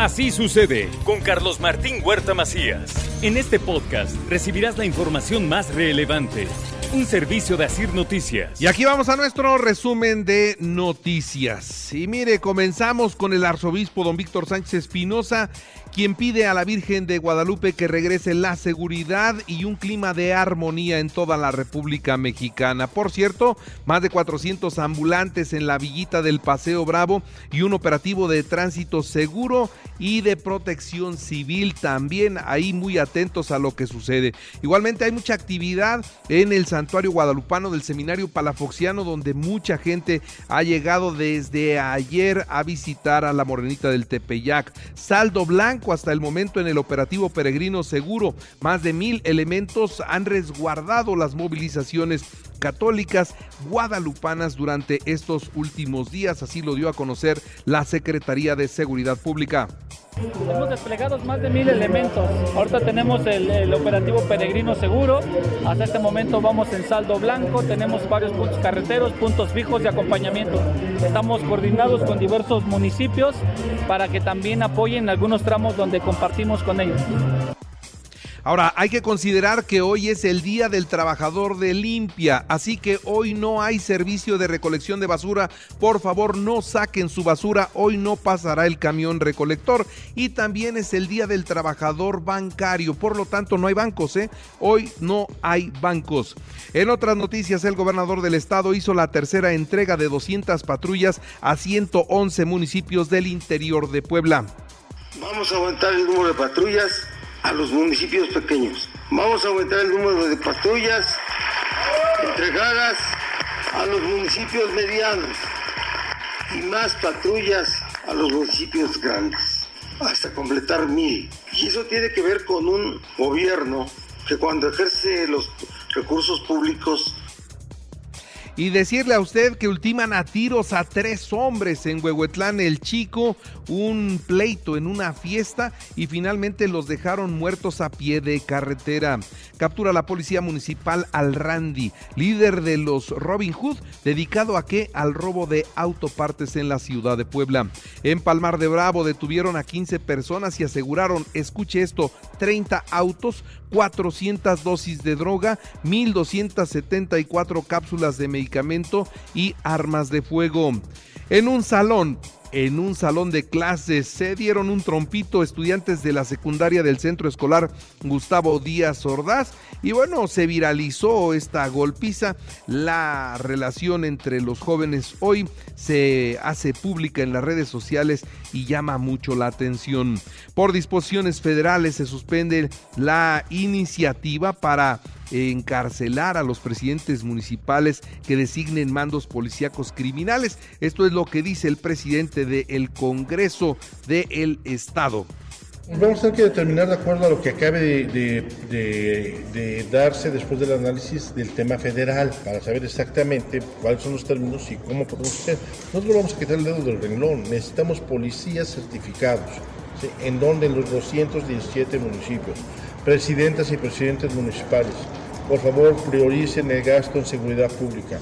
Así sucede con Carlos Martín Huerta Macías. En este podcast recibirás la información más relevante. Un servicio de Asir Noticias. Y aquí vamos a nuestro resumen de noticias. Y mire, comenzamos con el arzobispo don Víctor Sánchez Espinosa, quien pide a la Virgen de Guadalupe que regrese la seguridad y un clima de armonía en toda la República Mexicana. Por cierto, más de 400 ambulantes en la villita del Paseo Bravo y un operativo de tránsito seguro y de protección civil también ahí muy atentos a lo que sucede. Igualmente hay mucha actividad en el santuario guadalupano del seminario palafoxiano donde mucha gente ha llegado desde ayer a visitar a la morenita del Tepeyac. Saldo blanco hasta el momento en el operativo peregrino seguro. Más de mil elementos han resguardado las movilizaciones católicas guadalupanas durante estos últimos días, así lo dio a conocer la Secretaría de Seguridad Pública. Hemos desplegado más de mil elementos. Ahorita tenemos el, el, operativo peregrino seguro. Hasta este momento vamos en saldo blanco. Tenemos varios puntos carreteros, puntos fijos de acompañamiento. Estamos coordinados con diversos municipios para que también apoyen algunos tramos donde compartimos con ellos. Ahora, hay que considerar que hoy es el Día del Trabajador de Limpia, así que hoy no hay servicio de recolección de basura. Por favor, no saquen su basura, hoy no pasará el camión recolector. Y también es el Día del Trabajador Bancario, por lo tanto no hay bancos, ¿eh? Hoy no hay bancos. En otras noticias, el gobernador del estado hizo la tercera entrega de 200 patrullas a 111 municipios del interior de Puebla. Vamos a aumentar el número de patrullas a los municipios pequeños. Vamos a aumentar el número de patrullas entregadas a los municipios medianos y más patrullas a los municipios grandes, hasta completar mil. Y eso tiene que ver con un gobierno que cuando ejerce los recursos públicos y decirle a usted que ultiman a tiros a tres hombres en Huehuetlán el Chico, un pleito en una fiesta y finalmente los dejaron muertos a pie de carretera. Captura la policía municipal al Randy, líder de los Robin Hood, dedicado a qué? Al robo de autopartes en la ciudad de Puebla. En Palmar de Bravo detuvieron a 15 personas y aseguraron, escuche esto, 30 autos, 400 dosis de droga, 1274 cápsulas de medicamento y armas de fuego. En un salón, en un salón de clases se dieron un trompito estudiantes de la secundaria del centro escolar Gustavo Díaz Ordaz y bueno, se viralizó esta golpiza. La relación entre los jóvenes hoy se hace pública en las redes sociales y llama mucho la atención. Por disposiciones federales se suspende la iniciativa para encarcelar a los presidentes municipales que designen mandos policíacos criminales. Esto es lo que dice el presidente del Congreso del Estado. Vamos a tener que determinar de acuerdo a lo que acabe de, darse después del análisis del tema federal para saber exactamente cuáles son los términos y cómo podemos hacer. Nosotros vamos a quitar el dedo del renglón. Necesitamos policías certificados. ¿En donde En los 217 municipios. Presidentas y presidentes municipales. Por favor, prioricen el gasto en seguridad pública.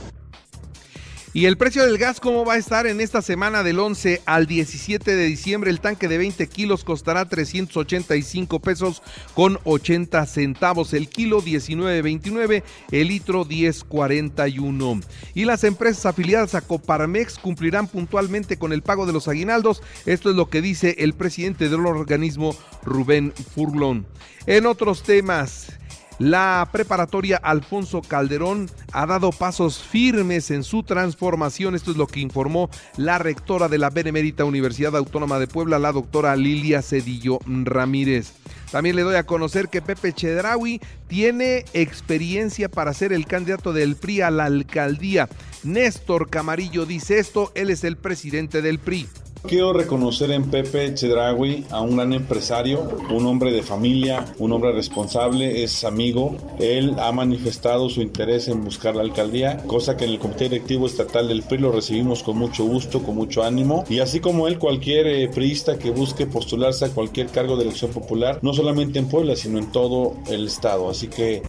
¿Y el precio del gas cómo va a estar en esta semana del 11 al 17 de diciembre? El tanque de 20 kilos costará 385 pesos con 80 centavos, el kilo 19.29, el litro 10.41. Y las empresas afiliadas a Coparmex cumplirán puntualmente con el pago de los aguinaldos. Esto es lo que dice el presidente del organismo, Rubén Furlón. En otros temas... La preparatoria Alfonso Calderón ha dado pasos firmes en su transformación. Esto es lo que informó la rectora de la Benemérita Universidad Autónoma de Puebla, la doctora Lilia Cedillo Ramírez. También le doy a conocer que Pepe Chedraui tiene experiencia para ser el candidato del PRI a la alcaldía. Néstor Camarillo dice esto, él es el presidente del PRI. Quiero reconocer en Pepe Chedragui a un gran empresario, un hombre de familia, un hombre responsable, es amigo. Él ha manifestado su interés en buscar la alcaldía, cosa que en el Comité Directivo Estatal del PRI lo recibimos con mucho gusto, con mucho ánimo. Y así como él, cualquier eh, priista que busque postularse a cualquier cargo de elección popular, no solamente en Puebla, sino en todo el estado. Así que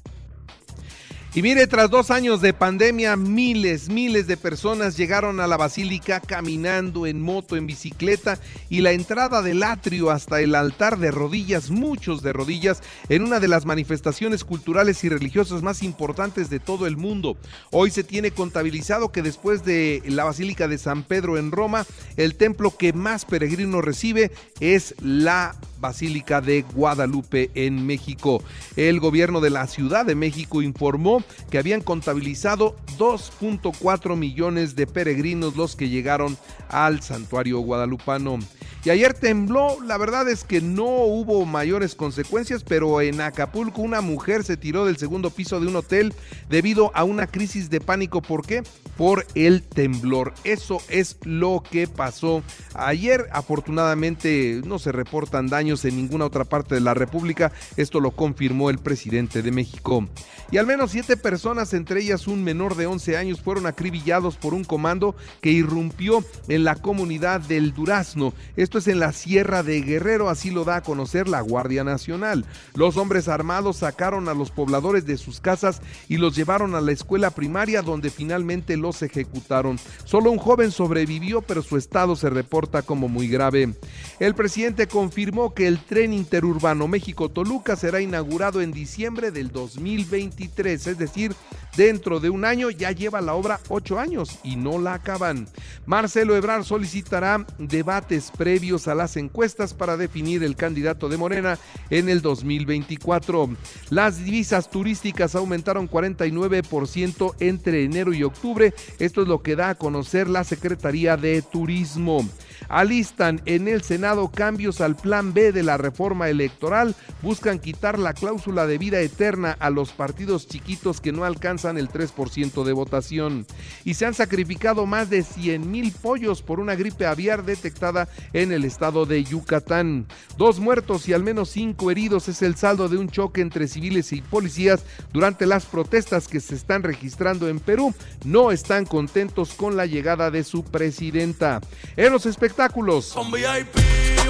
y mire, tras dos años de pandemia, miles, miles de personas llegaron a la basílica caminando en moto, en bicicleta y la entrada del atrio hasta el altar de rodillas, muchos de rodillas, en una de las manifestaciones culturales y religiosas más importantes de todo el mundo. Hoy se tiene contabilizado que después de la Basílica de San Pedro en Roma, el templo que más peregrinos recibe es la Basílica de Guadalupe en México. El gobierno de la Ciudad de México informó que habían contabilizado 2.4 millones de peregrinos los que llegaron al santuario guadalupano. Y ayer tembló, la verdad es que no hubo mayores consecuencias, pero en Acapulco una mujer se tiró del segundo piso de un hotel debido a una crisis de pánico. ¿Por qué? Por el temblor. Eso es lo que pasó ayer. Afortunadamente no se reportan daños en ninguna otra parte de la República. Esto lo confirmó el presidente de México. Y al menos siete personas, entre ellas un menor de 11 años, fueron acribillados por un comando que irrumpió en la comunidad del Durazno. Es en la Sierra de Guerrero, así lo da a conocer la Guardia Nacional. Los hombres armados sacaron a los pobladores de sus casas y los llevaron a la escuela primaria donde finalmente los ejecutaron. Solo un joven sobrevivió, pero su estado se reporta como muy grave. El presidente confirmó que el tren interurbano México-Toluca será inaugurado en diciembre del 2023, es decir, dentro de un año ya lleva la obra ocho años y no la acaban. Marcelo Ebrard solicitará debates previos a las encuestas para definir el candidato de Morena en el 2024. Las divisas turísticas aumentaron 49% entre enero y octubre. Esto es lo que da a conocer la Secretaría de Turismo. Alistan en el Senado cambios al plan B de la reforma electoral. Buscan quitar la cláusula de vida eterna a los partidos chiquitos que no alcanzan el 3% de votación. Y se han sacrificado más de 100 mil pollos por una gripe aviar detectada en el estado de Yucatán. Dos muertos y al menos cinco heridos es el saldo de un choque entre civiles y policías durante las protestas que se están registrando en Perú. No están contentos con la llegada de su presidenta. En los espectáculos. Un VIP,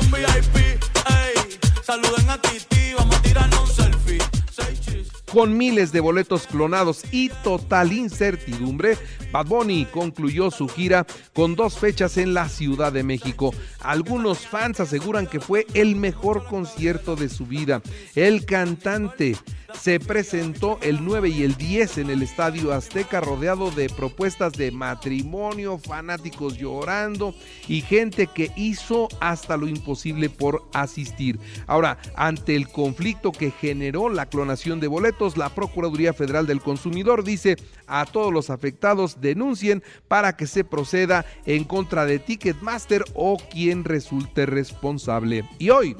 un VIP, saluden a vamos a tirarnos. Con miles de boletos clonados y total incertidumbre, Bad Bunny concluyó su gira con dos fechas en la Ciudad de México. Algunos fans aseguran que fue el mejor concierto de su vida. El cantante se presentó el 9 y el 10 en el Estadio Azteca rodeado de propuestas de matrimonio, fanáticos llorando y gente que hizo hasta lo imposible por asistir. Ahora, ante el conflicto que generó la clonación de boletos, la Procuraduría Federal del Consumidor dice a todos los afectados denuncien para que se proceda en contra de Ticketmaster o quien resulte responsable. Y hoy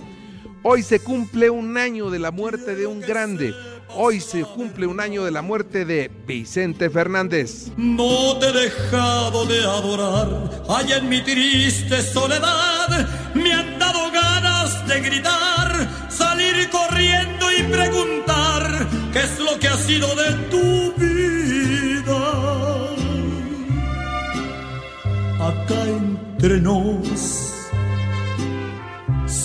Hoy se cumple un año de la muerte de un grande. Hoy se cumple un año de la muerte de Vicente Fernández. No te he dejado de adorar. Allá en mi triste soledad me han dado ganas de gritar, salir corriendo y preguntar qué es lo que ha sido de tu vida. Acá entre nos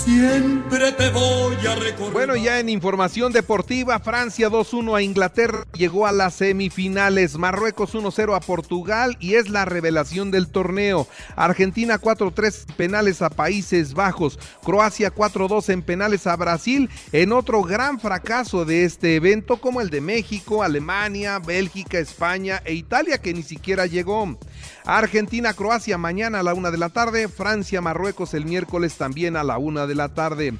Siempre te voy a recordar. Bueno, ya en información deportiva, Francia 2-1 a Inglaterra llegó a las semifinales, Marruecos 1-0 a Portugal y es la revelación del torneo. Argentina 4-3 penales a Países Bajos, Croacia 4-2 en penales a Brasil, en otro gran fracaso de este evento como el de México, Alemania, Bélgica, España e Italia que ni siquiera llegó. Argentina, Croacia mañana a la una de la tarde, Francia, Marruecos el miércoles también a la una de la tarde.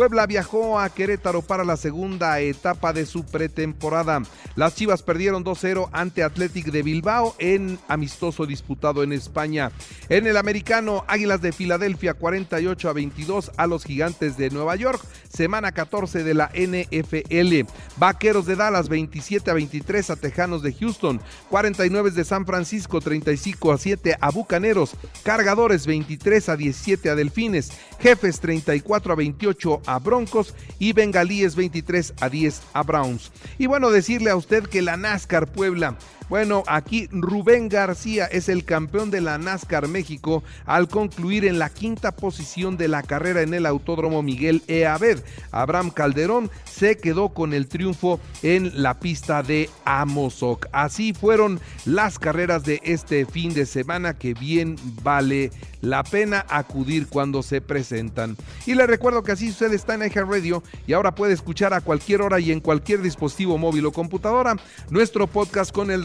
Puebla viajó a Querétaro para la segunda etapa de su pretemporada. Las Chivas perdieron 2-0 ante Athletic de Bilbao en amistoso disputado en España. En el americano, Águilas de Filadelfia 48 a 22 a los Gigantes de Nueva York, semana 14 de la NFL. Vaqueros de Dallas 27 a 23 a Tejanos de Houston, 49 de San Francisco 35 a 7 a Bucaneros, Cargadores 23 a 17 a Delfines, Jefes 34 a 28 a Broncos y Bengalíes 23 a 10 a Browns. Y bueno, decirle a usted que la NASCAR Puebla bueno, aquí Rubén García es el campeón de la NASCAR México al concluir en la quinta posición de la carrera en el Autódromo Miguel E. Abed. Abraham Calderón se quedó con el triunfo en la pista de Amozoc. Así fueron las carreras de este fin de semana que bien vale la pena acudir cuando se presentan. Y le recuerdo que así sucede está en Radio y ahora puede escuchar a cualquier hora y en cualquier dispositivo móvil o computadora nuestro podcast con el